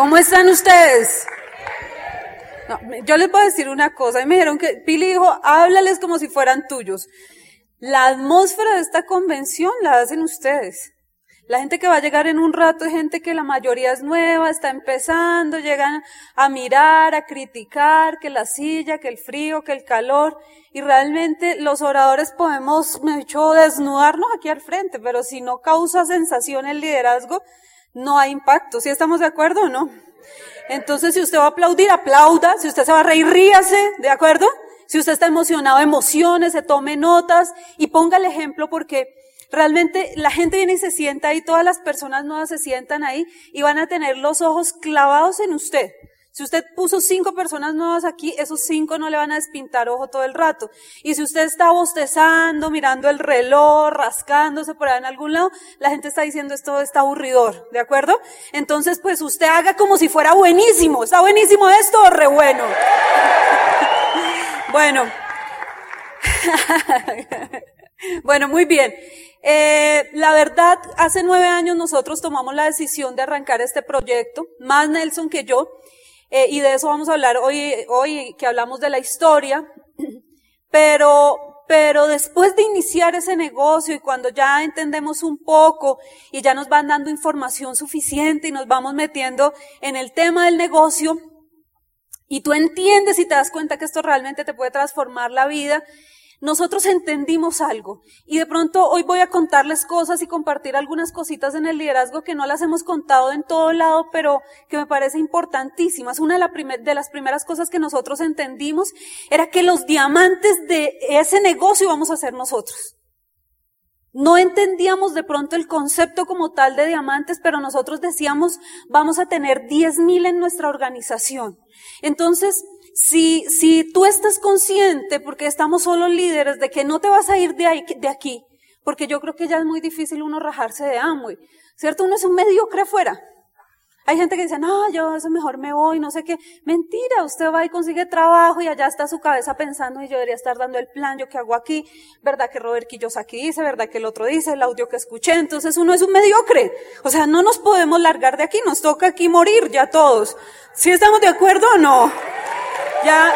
¿Cómo están ustedes? No, yo les voy a decir una cosa. Y me dijeron que Pili dijo, háblales como si fueran tuyos. La atmósfera de esta convención la hacen ustedes. La gente que va a llegar en un rato es gente que la mayoría es nueva, está empezando, llegan a mirar, a criticar, que la silla, que el frío, que el calor. Y realmente los oradores podemos, me he dicho, desnudarnos aquí al frente, pero si no causa sensación el liderazgo, no hay impacto. ¿Sí estamos de acuerdo o no? Entonces, si usted va a aplaudir, aplauda. Si usted se va a reír, ríase, ¿de acuerdo? Si usted está emocionado, emociones, se tome notas y ponga el ejemplo porque realmente la gente viene y se sienta ahí, todas las personas nuevas se sientan ahí y van a tener los ojos clavados en usted. Si usted puso cinco personas nuevas aquí, esos cinco no le van a despintar ojo todo el rato. Y si usted está bostezando, mirando el reloj, rascándose por ahí en algún lado, la gente está diciendo esto está aburridor, ¿de acuerdo? Entonces, pues usted haga como si fuera buenísimo. ¿Está buenísimo esto o re bueno? bueno. bueno, muy bien. Eh, la verdad, hace nueve años nosotros tomamos la decisión de arrancar este proyecto, más Nelson que yo, eh, y de eso vamos a hablar hoy, hoy que hablamos de la historia, pero, pero después de iniciar ese negocio y cuando ya entendemos un poco y ya nos van dando información suficiente y nos vamos metiendo en el tema del negocio, y tú entiendes y te das cuenta que esto realmente te puede transformar la vida, nosotros entendimos algo y de pronto hoy voy a contarles cosas y compartir algunas cositas en el liderazgo que no las hemos contado en todo lado, pero que me parece importantísimas. Una de, las primeras cosas que nosotros entendimos era que los diamantes de ese negocio vamos a ser nosotros. No entendíamos de pronto el concepto como tal de diamantes, pero nosotros decíamos, vamos a tener 10.000 en nuestra organización. Entonces, si, si tú estás consciente, porque estamos solo líderes, de que no te vas a ir de, ahí, de aquí, porque yo creo que ya es muy difícil uno rajarse de Amway, ¿cierto? Uno es un mediocre afuera. Hay gente que dice, no, yo eso mejor me voy, no sé qué. Mentira, usted va y consigue trabajo y allá está su cabeza pensando y yo debería estar dando el plan, yo qué hago aquí, verdad que Robert Kiyosaki dice, verdad que el otro dice, el audio que escuché, entonces uno es un mediocre. O sea, no nos podemos largar de aquí, nos toca aquí morir ya todos. ¿Sí estamos de acuerdo o no? Ya,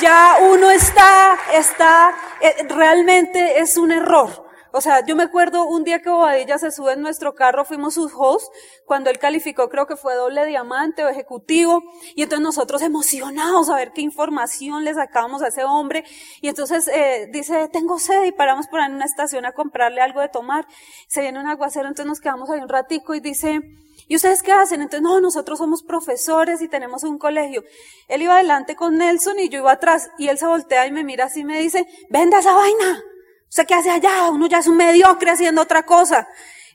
ya uno está, está, eh, realmente es un error. O sea, yo me acuerdo un día que Bobadilla se sube en nuestro carro, fuimos sus hosts, cuando él calificó, creo que fue doble diamante o ejecutivo, y entonces nosotros emocionados a ver qué información le sacábamos a ese hombre, y entonces eh, dice, tengo sed, y paramos por ahí en una estación a comprarle algo de tomar, se viene un aguacero, entonces nos quedamos ahí un ratico y dice, ¿Y ustedes qué hacen? Entonces, no, nosotros somos profesores y tenemos un colegio. Él iba adelante con Nelson y yo iba atrás. Y él se voltea y me mira así y me dice, venda esa vaina. ¿Usted qué hace allá? Uno ya es un mediocre haciendo otra cosa.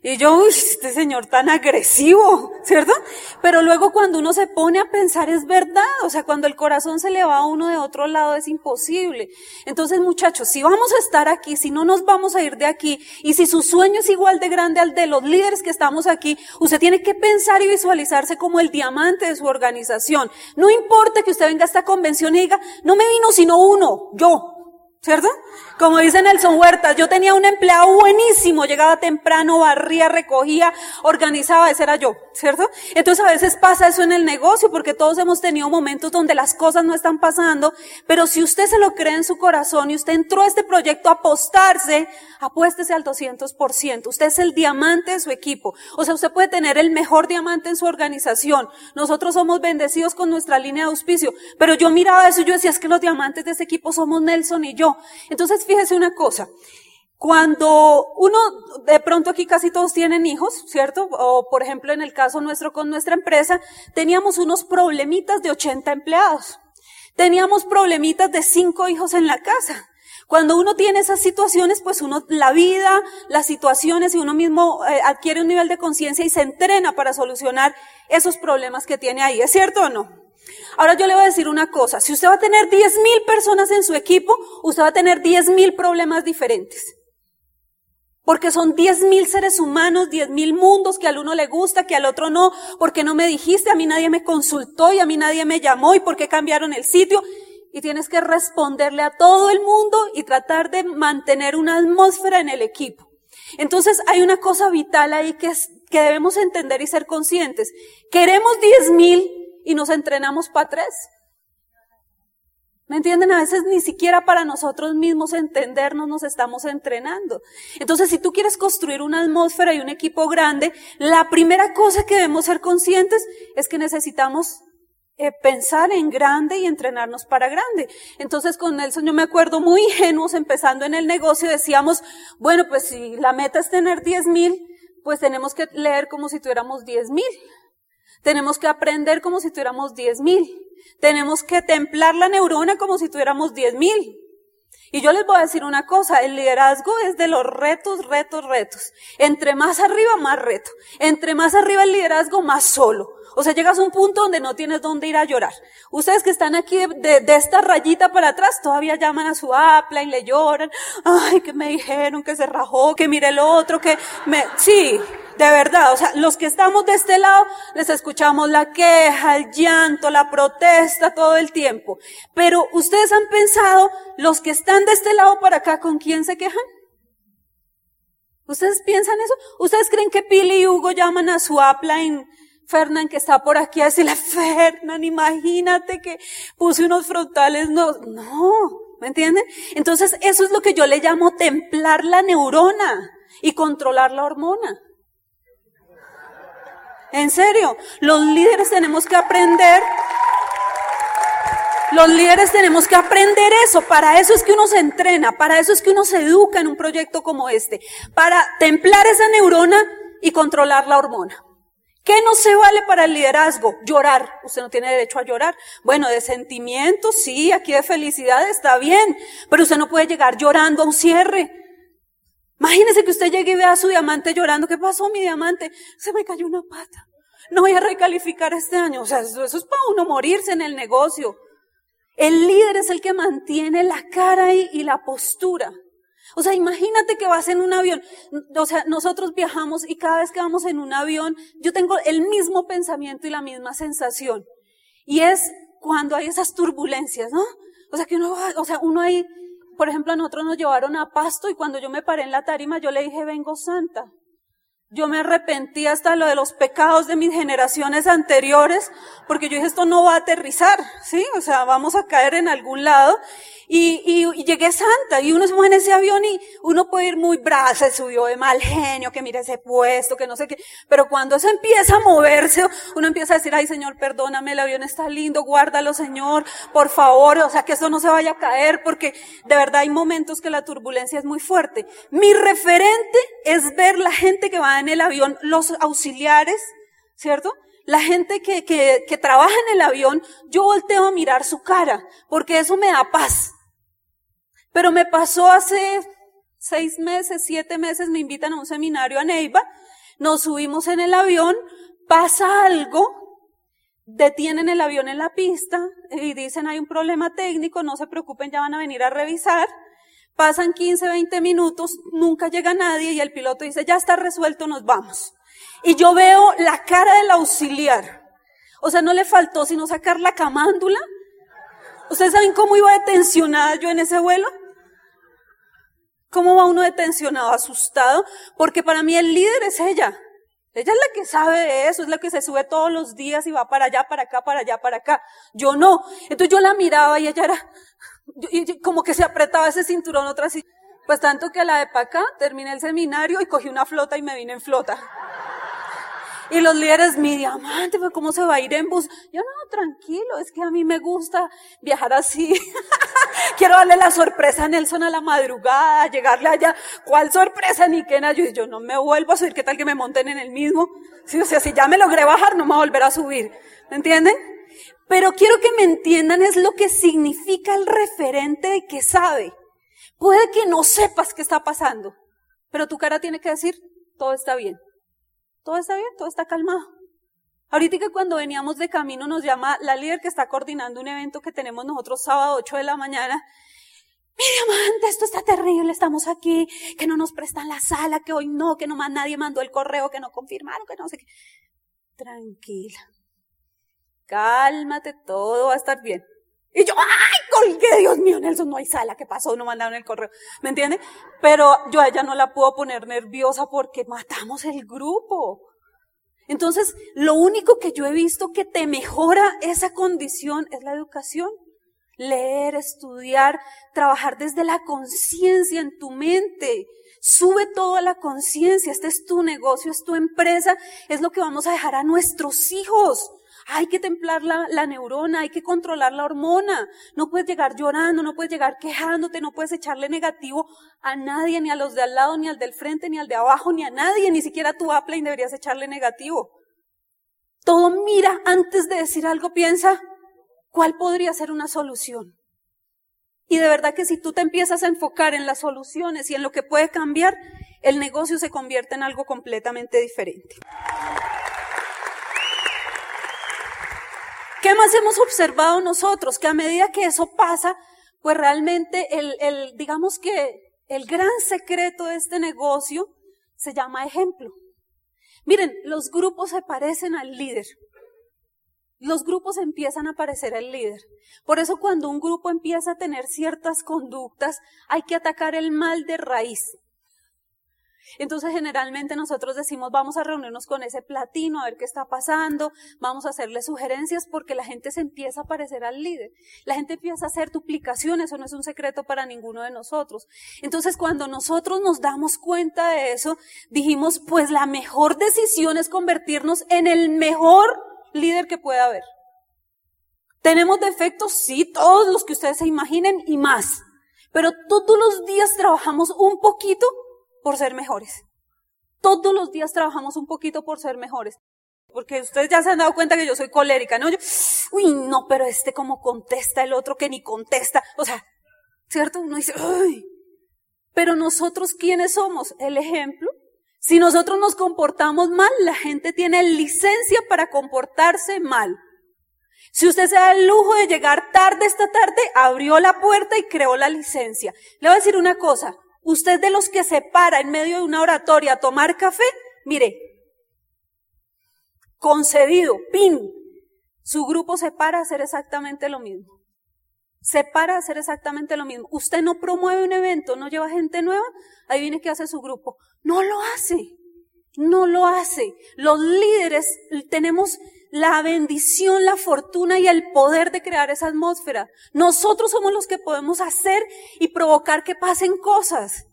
Y yo, uy, este señor tan agresivo, ¿cierto? Pero luego cuando uno se pone a pensar es verdad, o sea, cuando el corazón se le va a uno de otro lado es imposible. Entonces, muchachos, si vamos a estar aquí, si no nos vamos a ir de aquí, y si su sueño es igual de grande al de los líderes que estamos aquí, usted tiene que pensar y visualizarse como el diamante de su organización. No importa que usted venga a esta convención y diga, no me vino sino uno, yo, ¿Cierto? Como dice Nelson Huerta, yo tenía un empleado buenísimo, llegaba temprano, barría, recogía, organizaba, ese era yo, ¿cierto? Entonces a veces pasa eso en el negocio, porque todos hemos tenido momentos donde las cosas no están pasando, pero si usted se lo cree en su corazón y usted entró a este proyecto a apostarse, apuéstese al 200%. Usted es el diamante de su equipo. O sea, usted puede tener el mejor diamante en su organización. Nosotros somos bendecidos con nuestra línea de auspicio, pero yo miraba eso y yo decía, es que los diamantes de ese equipo somos Nelson y yo. Entonces, fíjese una cosa. Cuando uno, de pronto aquí casi todos tienen hijos, ¿cierto? O por ejemplo en el caso nuestro con nuestra empresa, teníamos unos problemitas de 80 empleados. Teníamos problemitas de 5 hijos en la casa. Cuando uno tiene esas situaciones, pues uno, la vida, las situaciones y uno mismo eh, adquiere un nivel de conciencia y se entrena para solucionar esos problemas que tiene ahí. ¿Es cierto o no? Ahora yo le voy a decir una cosa, si usted va a tener 10 mil personas en su equipo, usted va a tener 10 mil problemas diferentes. Porque son 10 mil seres humanos, 10 mil mundos que al uno le gusta, que al otro no, porque no me dijiste, a mí nadie me consultó y a mí nadie me llamó y por qué cambiaron el sitio. Y tienes que responderle a todo el mundo y tratar de mantener una atmósfera en el equipo. Entonces hay una cosa vital ahí que es que debemos entender y ser conscientes. Queremos diez mil y nos entrenamos para tres. ¿Me entienden? A veces ni siquiera para nosotros mismos entendernos nos estamos entrenando. Entonces, si tú quieres construir una atmósfera y un equipo grande, la primera cosa que debemos ser conscientes es que necesitamos eh, pensar en grande y entrenarnos para grande. Entonces con Nelson yo me acuerdo muy ingenuos empezando en el negocio decíamos, bueno, pues si la meta es tener 10 mil, pues tenemos que leer como si tuviéramos 10 mil. Tenemos que aprender como si tuviéramos 10 mil. Tenemos que templar la neurona como si tuviéramos 10 mil. Y yo les voy a decir una cosa, el liderazgo es de los retos, retos, retos. Entre más arriba, más reto. Entre más arriba el liderazgo, más solo. O sea, llegas a un punto donde no tienes dónde ir a llorar. Ustedes que están aquí de, esta rayita para atrás todavía llaman a su apla y le lloran. Ay, que me dijeron que se rajó, que mire el otro, que me, sí, de verdad. O sea, los que estamos de este lado les escuchamos la queja, el llanto, la protesta todo el tiempo. Pero ustedes han pensado, los que están de este lado para acá, ¿con quién se quejan? ¿Ustedes piensan eso? ¿Ustedes creen que Pili y Hugo llaman a su upline Fernán que está por aquí a decirle, Fernán, imagínate que puse unos frontales, no, no, ¿me entienden? Entonces eso es lo que yo le llamo templar la neurona y controlar la hormona. En serio, los líderes tenemos que aprender los líderes tenemos que aprender eso. Para eso es que uno se entrena, para eso es que uno se educa en un proyecto como este. Para templar esa neurona y controlar la hormona. ¿Qué no se vale para el liderazgo? Llorar. Usted no tiene derecho a llorar. Bueno, de sentimientos, sí, aquí de felicidad está bien, pero usted no puede llegar llorando a un cierre. Imagínese que usted llegue y vea a su diamante llorando. ¿Qué pasó, mi diamante? Se me cayó una pata. No voy a recalificar este año. O sea, eso, es para uno morirse en el negocio. El líder es el que mantiene la cara y la postura. O sea, imagínate que vas en un avión. O sea, nosotros viajamos y cada vez que vamos en un avión, yo tengo el mismo pensamiento y la misma sensación. Y es cuando hay esas turbulencias, ¿no? O sea, que uno o sea, uno ahí, por ejemplo, a nosotros nos llevaron a Pasto y cuando yo me paré en la tarima, yo le dije, vengo santa. Yo me arrepentí hasta lo de los pecados de mis generaciones anteriores, porque yo dije, esto no va a aterrizar, ¿sí? O sea, vamos a caer en algún lado. Y, y, llegué santa y uno se mueve en ese avión y uno puede ir muy bravo, se subió de mal genio, que mire ese puesto, que no sé qué. Pero cuando se empieza a moverse, uno empieza a decir, ay Señor, perdóname, el avión está lindo, guárdalo Señor, por favor, o sea, que esto no se vaya a caer, porque de verdad hay momentos que la turbulencia es muy fuerte. Mi referente es ver la gente que va en el avión, los auxiliares, ¿cierto? la gente que, que, trabaja en el avión, yo volteo a mirar su cara, porque eso me da paz. Pero me pasó hace seis meses, siete meses, me invitan a un seminario a Neiva, nos subimos en el avión, pasa algo, detienen el avión en la pista y dicen hay un problema técnico, no se preocupen, ya van a venir a revisar. Pasan 15, 20 minutos, nunca llega nadie y el piloto dice, ya está resuelto, nos vamos. Y yo veo la cara del auxiliar. O sea, no le faltó sino sacar la camándula. ¿Ustedes saben cómo iba detencionada yo en ese vuelo? ¿Cómo va uno detencionado, asustado? Porque para mí el líder es ella. Ella es la que sabe de eso, es la que se sube todos los días y va para allá, para acá, para allá, para acá. Yo no. Entonces yo la miraba y ella era, como que se apretaba ese cinturón otra así. Pues tanto que la de para acá terminé el seminario y cogí una flota y me vine en flota. Y los líderes, mi diamante, pues, ¿cómo se va a ir en bus? Yo no, tranquilo, es que a mí me gusta viajar así. Quiero darle la sorpresa a Nelson a la madrugada, llegarle allá. ¿Cuál sorpresa, ni qué Yo, yo no me vuelvo a subir, ¿qué tal que me monten en el mismo? Sí, o sea, si ya me logré bajar, no me voy a volver a subir. ¿Me entienden? Pero quiero que me entiendan es lo que significa el referente de que sabe. Puede que no sepas qué está pasando, pero tu cara tiene que decir, todo está bien. Todo está bien, todo está calmado. Ahorita que cuando veníamos de camino nos llama la líder que está coordinando un evento que tenemos nosotros sábado 8 de la mañana. Mi diamante, esto está terrible, estamos aquí, que no nos prestan la sala, que hoy no, que nomás nadie mandó el correo, que no confirmaron, que no sé qué. Tranquila. Cálmate, todo va a estar bien. Y yo, ¡ay, colgué! Dios mío, Nelson, no hay sala, ¿qué pasó? No mandaron el correo. ¿Me entiende? Pero yo a ella no la puedo poner nerviosa porque matamos el grupo. Entonces, lo único que yo he visto que te mejora esa condición es la educación. Leer, estudiar, trabajar desde la conciencia en tu mente. Sube todo a la conciencia. Este es tu negocio, es tu empresa, es lo que vamos a dejar a nuestros hijos. Hay que templar la, neurona, hay que controlar la hormona. No puedes llegar llorando, no puedes llegar quejándote, no puedes echarle negativo a nadie, ni a los de al lado, ni al del frente, ni al de abajo, ni a nadie, ni siquiera a tu upline deberías echarle negativo. Todo mira antes de decir algo, piensa cuál podría ser una solución. Y de verdad que si tú te empiezas a enfocar en las soluciones y en lo que puede cambiar, el negocio se convierte en algo completamente diferente. ¿Qué más hemos observado nosotros? Que a medida que eso pasa, pues realmente el, digamos que el gran secreto de este negocio se llama ejemplo. Miren, los grupos se parecen al líder. Los grupos empiezan a parecer al líder. Por eso cuando un grupo empieza a tener ciertas conductas, hay que atacar el mal de raíz. Entonces generalmente nosotros decimos vamos a reunirnos con ese platino a ver qué está pasando, vamos a hacerle sugerencias porque la gente se empieza a parecer al líder. La gente empieza a hacer duplicaciones, eso no es un secreto para ninguno de nosotros. Entonces cuando nosotros nos damos cuenta de eso, dijimos pues la mejor decisión es convertirnos en el mejor líder que pueda haber. ¿Tenemos defectos? Sí, todos los que ustedes se imaginen y más. Pero todos los días trabajamos un poquito por ser mejores. Todos los días trabajamos un poquito por ser mejores. Porque ustedes ya se han dado cuenta que yo soy colérica, ¿no? Yo, uy, no, pero este como contesta el otro que ni contesta. O sea, ¿cierto? Uno dice, uy. Pero nosotros, ¿quiénes somos? El ejemplo. Si nosotros nos comportamos mal, la gente tiene licencia para comportarse mal. Si usted se da el lujo de llegar tarde esta tarde, abrió la puerta y creó la licencia. Le voy a decir una cosa. Usted de los que se para en medio de una oratoria a tomar café, mire, concedido, pin, su grupo se para a hacer exactamente lo mismo. Se para a hacer exactamente lo mismo. Usted no promueve un evento, no lleva gente nueva, ahí viene que hace su grupo. No lo hace, no lo hace. Los líderes tenemos la bendición, la fortuna y el poder de crear esa atmósfera. Nosotros somos los que podemos hacer y provocar que pasen cosas.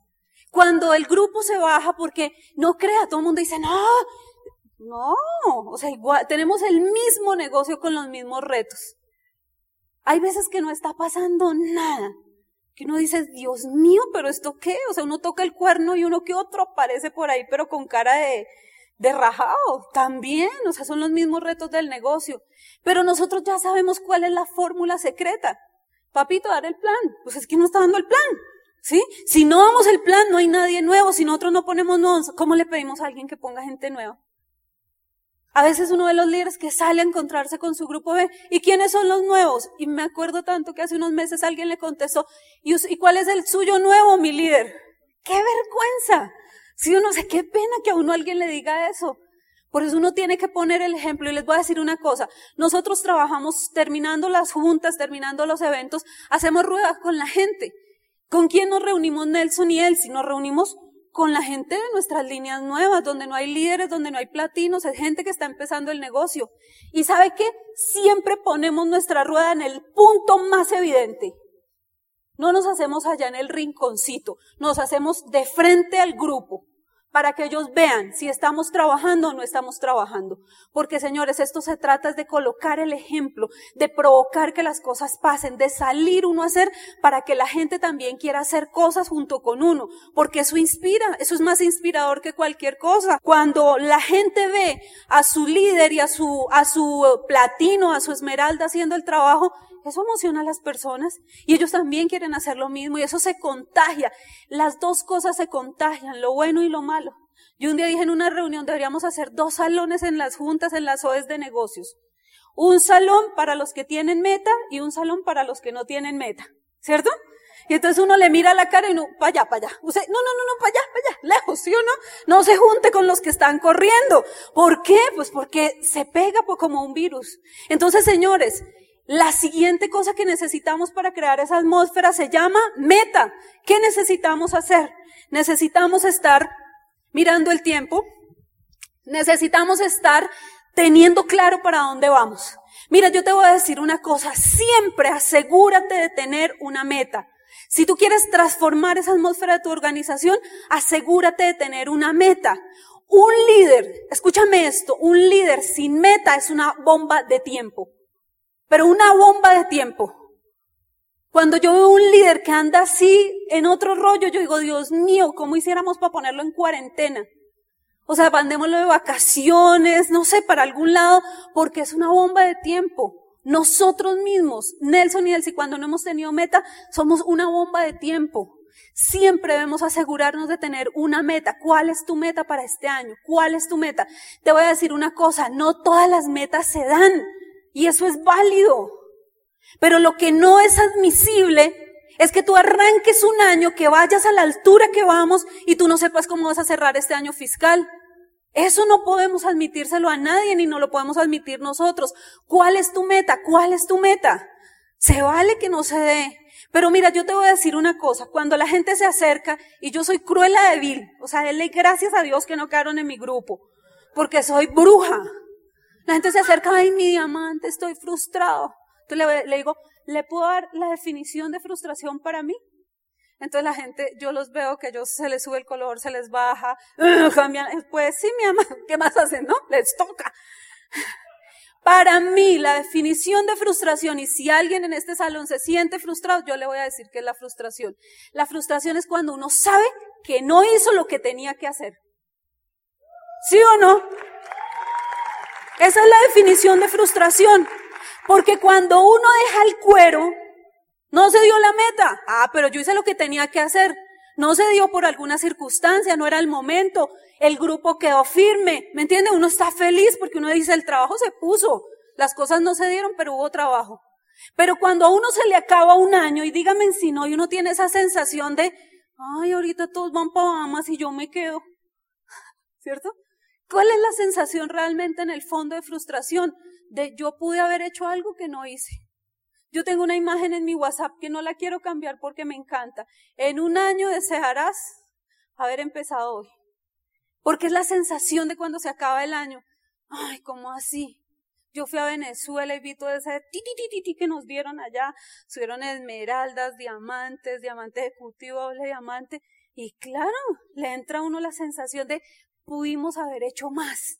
Cuando el grupo se baja, porque no crea, todo el mundo dice, no, no, o sea, igual, tenemos el mismo negocio con los mismos retos. Hay veces que no está pasando nada, que uno dice, Dios mío, pero esto qué, o sea, uno toca el cuerno y uno que otro aparece por ahí, pero con cara de, de rajado, también, o sea, son los mismos retos del negocio. Pero nosotros ya sabemos cuál es la fórmula secreta. Papito, dar el plan. Pues es que no está dando el plan. ¿Sí? Si no damos el plan, no hay nadie nuevo. Si nosotros no ponemos nuevos, ¿cómo le pedimos a alguien que ponga gente nueva? A veces uno de los líderes que sale a encontrarse con su grupo ve, ¿y quiénes son los nuevos? Y me acuerdo tanto que hace unos meses alguien le contestó, ¿y cuál es el suyo nuevo, mi líder? ¡Qué vergüenza! Si uno sé qué pena que a uno alguien le diga eso. Por eso uno tiene que poner el ejemplo y les voy a decir una cosa. Nosotros trabajamos terminando las juntas, terminando los eventos, hacemos ruedas con la gente. ¿Con quién nos reunimos Nelson y él? Si nos reunimos con la gente de nuestras líneas nuevas, donde no hay líderes, donde no hay platinos, es gente que está empezando el negocio. Y sabe qué? Siempre ponemos nuestra rueda en el punto más evidente. No nos hacemos allá en el rinconcito, nos hacemos de frente al grupo para que ellos vean si estamos trabajando o no estamos trabajando. Porque señores, esto se trata de colocar el ejemplo, de provocar que las cosas pasen, de salir uno a hacer para que la gente también quiera hacer cosas junto con uno, porque eso inspira, eso es más inspirador que cualquier cosa. Cuando la gente ve a su líder y a su, a su platino, a su esmeralda haciendo el trabajo, eso emociona a las personas y ellos también quieren hacer lo mismo y eso se contagia. Las dos cosas se contagian, lo bueno y lo malo. Yo un día dije en una reunión deberíamos hacer dos salones en las juntas, en las OES de negocios. Un salón para los que tienen meta y un salón para los que no tienen meta. ¿Cierto? Y entonces uno le mira la cara y no, para allá, para allá. Usted, no, no, no, no, para allá, para allá, lejos, ¿sí o no? No se junte con los que están corriendo. ¿Por qué? Pues porque se pega como un virus. Entonces, señores, la siguiente cosa que necesitamos para crear esa atmósfera se llama meta. ¿Qué necesitamos hacer? Necesitamos estar mirando el tiempo. Necesitamos estar teniendo claro para dónde vamos. Mira, yo te voy a decir una cosa, siempre asegúrate de tener una meta. Si tú quieres transformar esa atmósfera de tu organización, asegúrate de tener una meta. Un líder, escúchame esto, un líder sin meta es una bomba de tiempo, pero una bomba de tiempo. Cuando yo veo un líder que anda así en otro rollo, yo digo, Dios mío, ¿cómo hiciéramos para ponerlo en cuarentena? O sea, mandémoslo de vacaciones, no sé, para algún lado, porque es una bomba de tiempo. Nosotros mismos, Nelson y Elsie, cuando no hemos tenido meta, somos una bomba de tiempo. Siempre debemos asegurarnos de tener una meta. ¿Cuál es tu meta para este año? ¿Cuál es tu meta? Te voy a decir una cosa, no todas las metas se dan y eso es válido. Pero lo que no es admisible es que tú arranques un año, que vayas a la altura que vamos y tú no sepas cómo vas a cerrar este año fiscal. Eso no podemos admitírselo a nadie ni no lo podemos admitir nosotros. ¿Cuál es tu meta? ¿Cuál es tu meta? Se vale que no se dé. Pero mira, yo te voy a decir una cosa. Cuando la gente se acerca, y yo soy cruela de vil, o sea, denle gracias a Dios que no quedaron en mi grupo, porque soy bruja. La gente se acerca, ay, mi diamante, estoy frustrado. Entonces le, digo, ¿le puedo dar la definición de frustración para mí? Entonces la gente, yo los veo que ellos se les sube el color, se les baja, cambian. Pues sí, mi amor, ¿qué más hacen? No, les toca. Para mí, la definición de frustración, y si alguien en este salón se siente frustrado, yo le voy a decir que es la frustración. La frustración es cuando uno sabe que no hizo lo que tenía que hacer. ¿Sí o no? Esa es la definición de frustración. Porque cuando uno deja el cuero, no se dio la meta. Ah, pero yo hice lo que tenía que hacer. No se dio por alguna circunstancia, no era el momento. El grupo quedó firme. ¿Me entiende? Uno está feliz porque uno dice, el trabajo se puso. Las cosas no se dieron, pero hubo trabajo. Pero cuando a uno se le acaba un año, y dígame si no, y uno tiene esa sensación de, ay, ahorita todos van para Bahamas y yo me quedo. ¿Cierto? ¿Cuál es la sensación realmente en el fondo de frustración? De yo pude haber hecho algo que no hice. Yo tengo una imagen en mi WhatsApp que no la quiero cambiar porque me encanta. En un año desearás haber empezado hoy. Porque es la sensación de cuando se acaba el año. Ay, ¿cómo así? Yo fui a Venezuela y vi todo ese ti, que nos dieron allá. Subieron esmeraldas, diamantes, diamante ejecutivo, doble diamante. Y claro, le entra a uno la sensación de pudimos haber hecho más.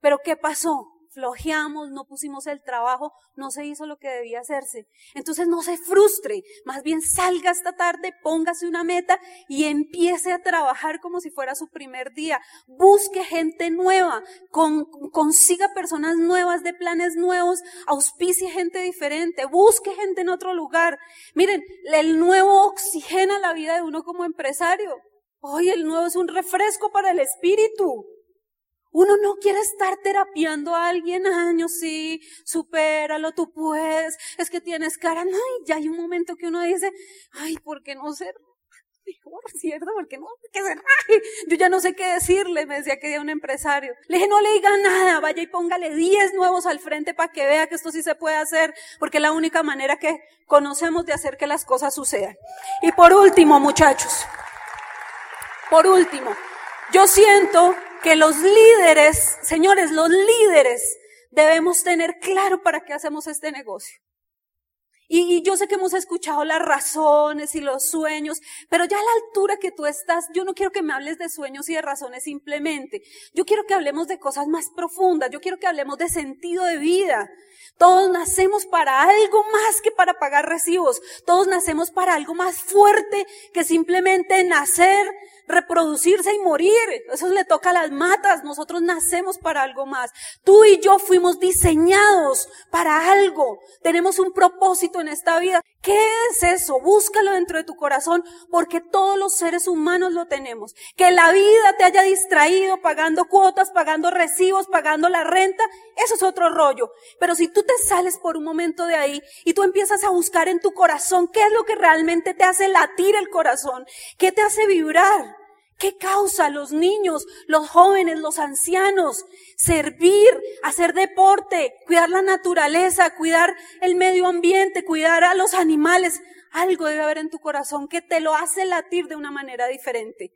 Pero ¿qué pasó? flojeamos, no pusimos el trabajo, no se hizo lo que debía hacerse. Entonces no se frustre, más bien salga esta tarde, póngase una meta y empiece a trabajar como si fuera su primer día. Busque gente nueva, con, consiga personas nuevas de planes nuevos, auspicie gente diferente, busque gente en otro lugar. Miren, el nuevo oxigena la vida de uno como empresario. Hoy el nuevo es un refresco para el espíritu. Uno no quiere estar terapiando a alguien años, sí, supéralo, tú puedes, es que tienes cara, no, y ya hay un momento que uno dice, ay, ¿por qué no ser mejor, cierto? ¿Por qué no? ¿Qué ser? Ay, yo ya no sé qué decirle, me decía que era un empresario. Le dije, no le diga nada, vaya y póngale 10 nuevos al frente para que vea que esto sí se puede hacer, porque es la única manera que conocemos de hacer que las cosas sucedan. Y por último, muchachos, por último, yo siento que los líderes, señores, los líderes debemos tener claro para qué hacemos este negocio. Y, yo sé que hemos escuchado las razones y los sueños, pero ya a la altura que tú estás, yo no quiero que me hables de sueños y de razones simplemente. Yo quiero que hablemos de cosas más profundas. Yo quiero que hablemos de sentido de vida. Todos nacemos para algo más que para pagar recibos. Todos nacemos para algo más fuerte que simplemente nacer, reproducirse y morir. Eso le toca a las matas. Nosotros nacemos para algo más. Tú y yo fuimos diseñados para algo. Tenemos un propósito en esta vida. ¿Qué es eso? Búscalo dentro de tu corazón porque todos los seres humanos lo tenemos. Que la vida te haya distraído pagando cuotas, pagando recibos, pagando la renta, eso es otro rollo. Pero si tú te sales por un momento de ahí y tú empiezas a buscar en tu corazón qué es lo que realmente te hace latir el corazón, qué te hace vibrar, ¿Qué causa los niños, los jóvenes, los ancianos? Servir, hacer deporte, cuidar la naturaleza, cuidar el medio ambiente, cuidar a los animales. Algo debe haber en tu corazón que te lo hace latir de una manera diferente.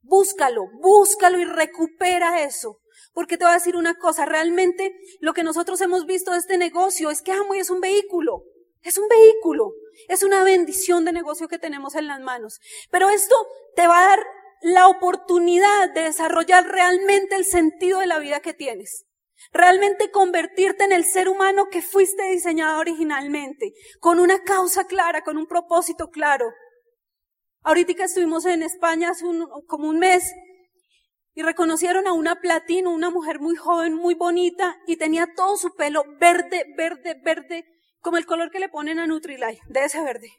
Búscalo, búscalo y recupera eso. Porque te voy a decir una cosa, realmente lo que nosotros hemos visto de este negocio es que Amway es un vehículo, es un vehículo, es una bendición de negocio que tenemos en las manos. Pero esto te va a dar la oportunidad de desarrollar realmente el sentido de la vida que tienes. Realmente convertirte en el ser humano que fuiste diseñado originalmente, con una causa clara, con un propósito claro. Ahorita que estuvimos en España hace como un mes y reconocieron a una platino, una mujer muy joven, muy bonita y tenía todo su pelo verde, verde, verde, como el color que le ponen a Nutrilite, de ese verde.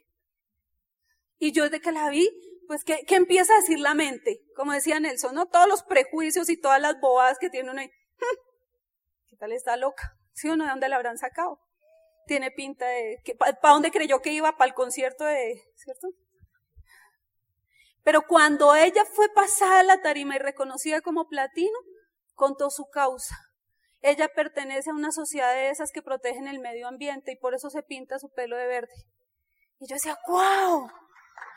Y yo desde que la vi, pues ¿qué, empieza a decir la mente? Como decía Nelson, ¿no? Todos los prejuicios y todas las bobadas que tiene uno ahí. ¿Qué tal está loca? ¿Sí o no? ¿De dónde la habrán sacado? Tiene pinta de... ¿Para dónde creyó que iba? ¿Para el concierto de... ¿Cierto? Pero cuando ella fue pasada la tarima y reconocida como platino, contó su causa. Ella pertenece a una sociedad de esas que protegen el medio ambiente y por eso se pinta su pelo de verde. Y yo decía, wow.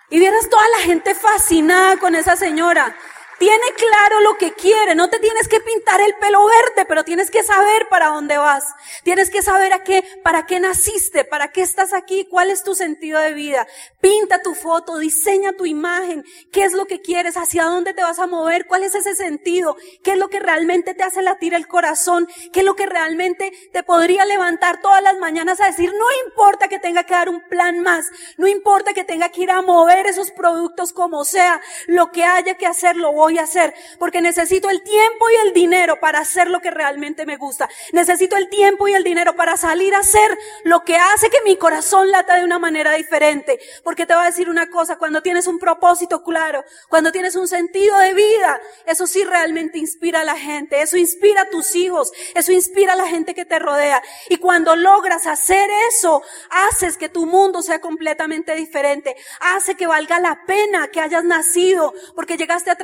Y vieras toda la gente fascinada con esa señora. Tiene claro lo que quiere, no te tienes que pintar el pelo verde, pero tienes que saber para dónde vas. Tienes que saber a qué, para qué naciste, para qué estás aquí, cuál es tu sentido de vida. Pinta tu foto, diseña tu imagen, qué es lo que quieres, hacia dónde te vas a mover, cuál es ese sentido, qué es lo que realmente te hace latir el corazón, qué es lo que realmente te podría levantar todas las mañanas a decir, no importa que tenga que dar un plan más, no importa que tenga que ir a mover esos productos como sea, lo que haya que hacer lo voy a hacer, porque necesito el tiempo y el dinero para hacer lo que realmente me gusta. Necesito el tiempo y el dinero para salir a hacer lo que hace que mi corazón lata de una manera diferente. Porque te voy a decir una cosa, cuando tienes un propósito claro, cuando tienes un sentido de vida, eso sí realmente inspira a la gente, eso inspira a tus hijos, eso inspira a la gente que te rodea. Y cuando logras hacer eso, haces que tu mundo sea completamente diferente, hace que valga la pena que hayas nacido, porque llegaste a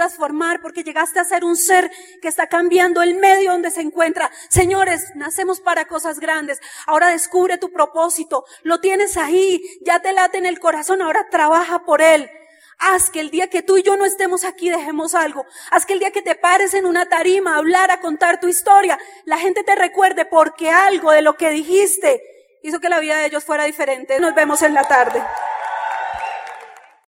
porque llegaste a ser un ser que está cambiando el medio donde se encuentra. Señores, nacemos para cosas grandes. Ahora descubre tu propósito. Lo tienes ahí. Ya te late en el corazón. Ahora trabaja por él. Haz que el día que tú y yo no estemos aquí dejemos algo. Haz que el día que te pares en una tarima a hablar, a contar tu historia, la gente te recuerde porque algo de lo que dijiste hizo que la vida de ellos fuera diferente. Nos vemos en la tarde.